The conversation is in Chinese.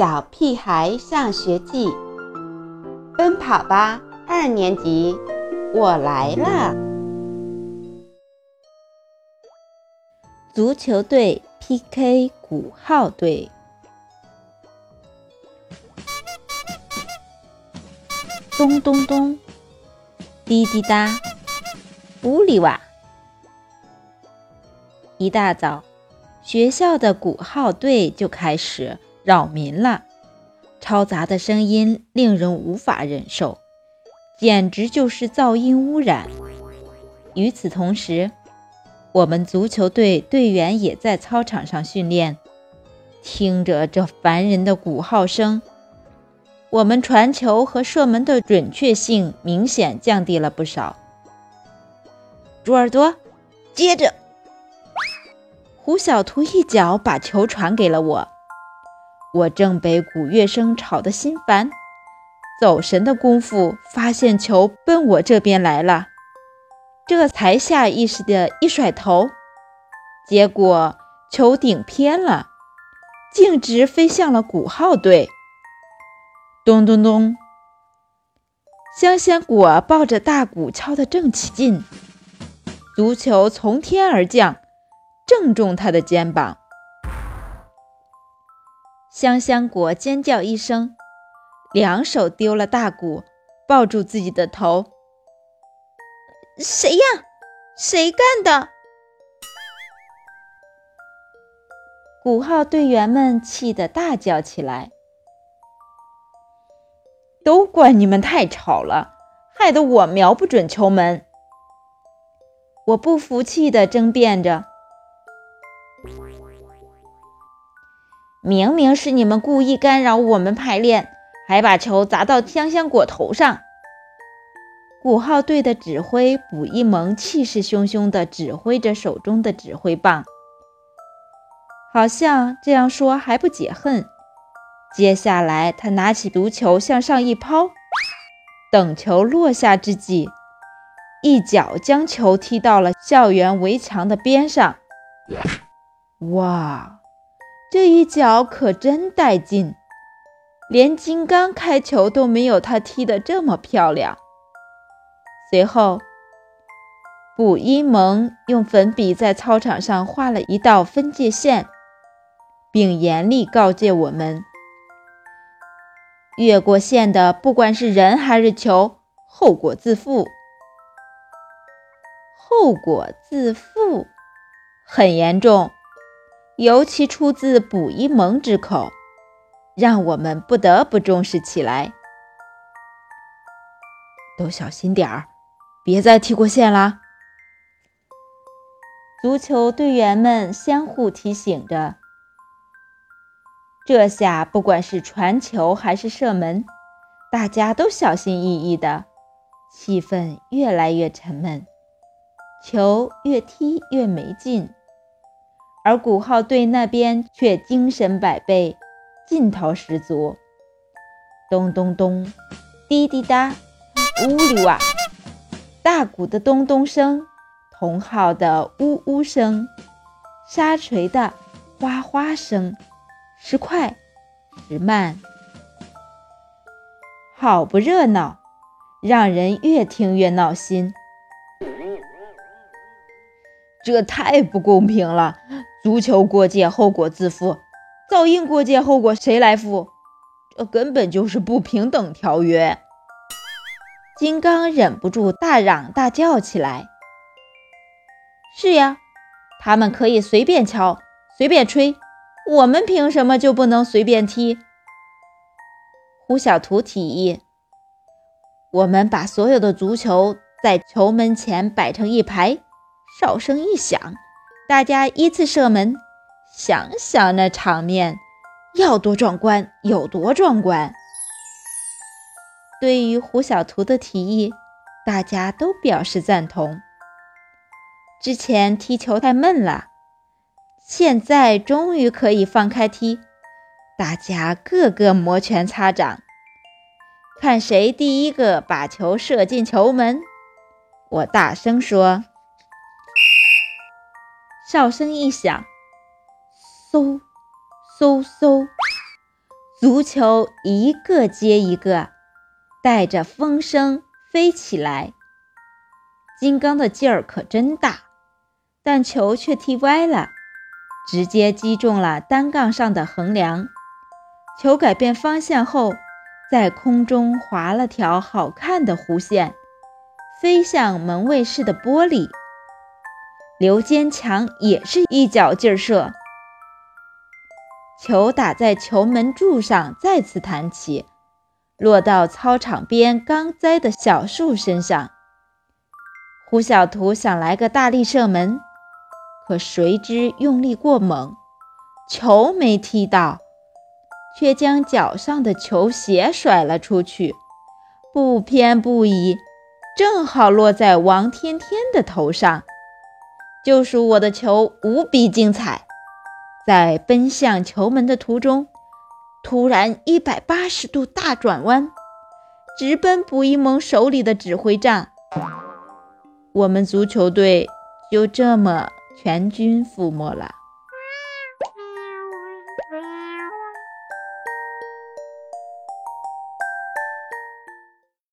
小屁孩上学记》，奔跑吧二年级，我来了！足球队 PK 鼓号队，咚咚咚，滴滴答，呜里哇！一大早，学校的鼓号队就开始。扰民了，嘈杂的声音令人无法忍受，简直就是噪音污染。与此同时，我们足球队队员也在操场上训练，听着这烦人的鼓号声，我们传球和射门的准确性明显降低了不少。猪耳朵，接着，胡小图一脚把球传给了我。我正被鼓乐声吵得心烦，走神的功夫，发现球奔我这边来了，这才下意识的一甩头，结果球顶偏了，径直飞向了鼓号队。咚咚咚，香香果抱着大鼓敲得正起劲，足球从天而降，正中他的肩膀。香香果尖叫一声，两手丢了大鼓，抱住自己的头。谁呀？谁干的？鼓号队员们气得大叫起来：“都怪你们太吵了，害得我瞄不准球门！”我不服气地争辩着。明明是你们故意干扰我们排练，还把球砸到香香果头上。鼓号队的指挥卜一萌气势汹汹地指挥着手中的指挥棒，好像这样说还不解恨。接下来，他拿起足球向上一抛，等球落下之际，一脚将球踢到了校园围墙的边上。哇！这一脚可真带劲，连金刚开球都没有他踢得这么漂亮。随后，卜一萌用粉笔在操场上画了一道分界线，并严厉告诫我们：越过线的，不管是人还是球，后果自负。后果自负，很严重。尤其出自卜一萌之口，让我们不得不重视起来。都小心点儿，别再踢过线啦！足球队员们相互提醒着。这下不管是传球还是射门，大家都小心翼翼的，气氛越来越沉闷，球越踢越没劲。而鼓号队那边却精神百倍，劲头十足。咚咚咚，滴滴答，呜里哇，大鼓的咚咚声，铜号的呜呜声，沙锤的哗哗声，时快时慢，好不热闹，让人越听越闹心。这太不公平了！足球过界，后果自负；噪音过界，后果谁来负？这根本就是不平等条约！金刚忍不住大嚷大叫起来：“是呀，他们可以随便敲，随便吹，我们凭什么就不能随便踢？”胡小图提议：“我们把所有的足球在球门前摆成一排。”哨声一响，大家依次射门。想想那场面，要多壮观有多壮观。对于胡小图的提议，大家都表示赞同。之前踢球太闷了，现在终于可以放开踢，大家个个摩拳擦掌，看谁第一个把球射进球门。我大声说。哨声一响，嗖嗖嗖，足球一个接一个，带着风声飞起来。金刚的劲儿可真大，但球却踢歪了，直接击中了单杠上的横梁。球改变方向后，在空中划了条好看的弧线，飞向门卫室的玻璃。刘坚强也是一脚劲儿射。球打在球门柱上，再次弹起，落到操场边刚栽的小树身上。胡小图想来个大力射门，可谁知用力过猛，球没踢到，却将脚上的球鞋甩了出去，不偏不倚，正好落在王天天的头上。救赎我的球无比精彩。在奔向球门的途中，突然一百八十度大转弯，直奔卜一萌手里的指挥杖。我们足球队就这么全军覆没了。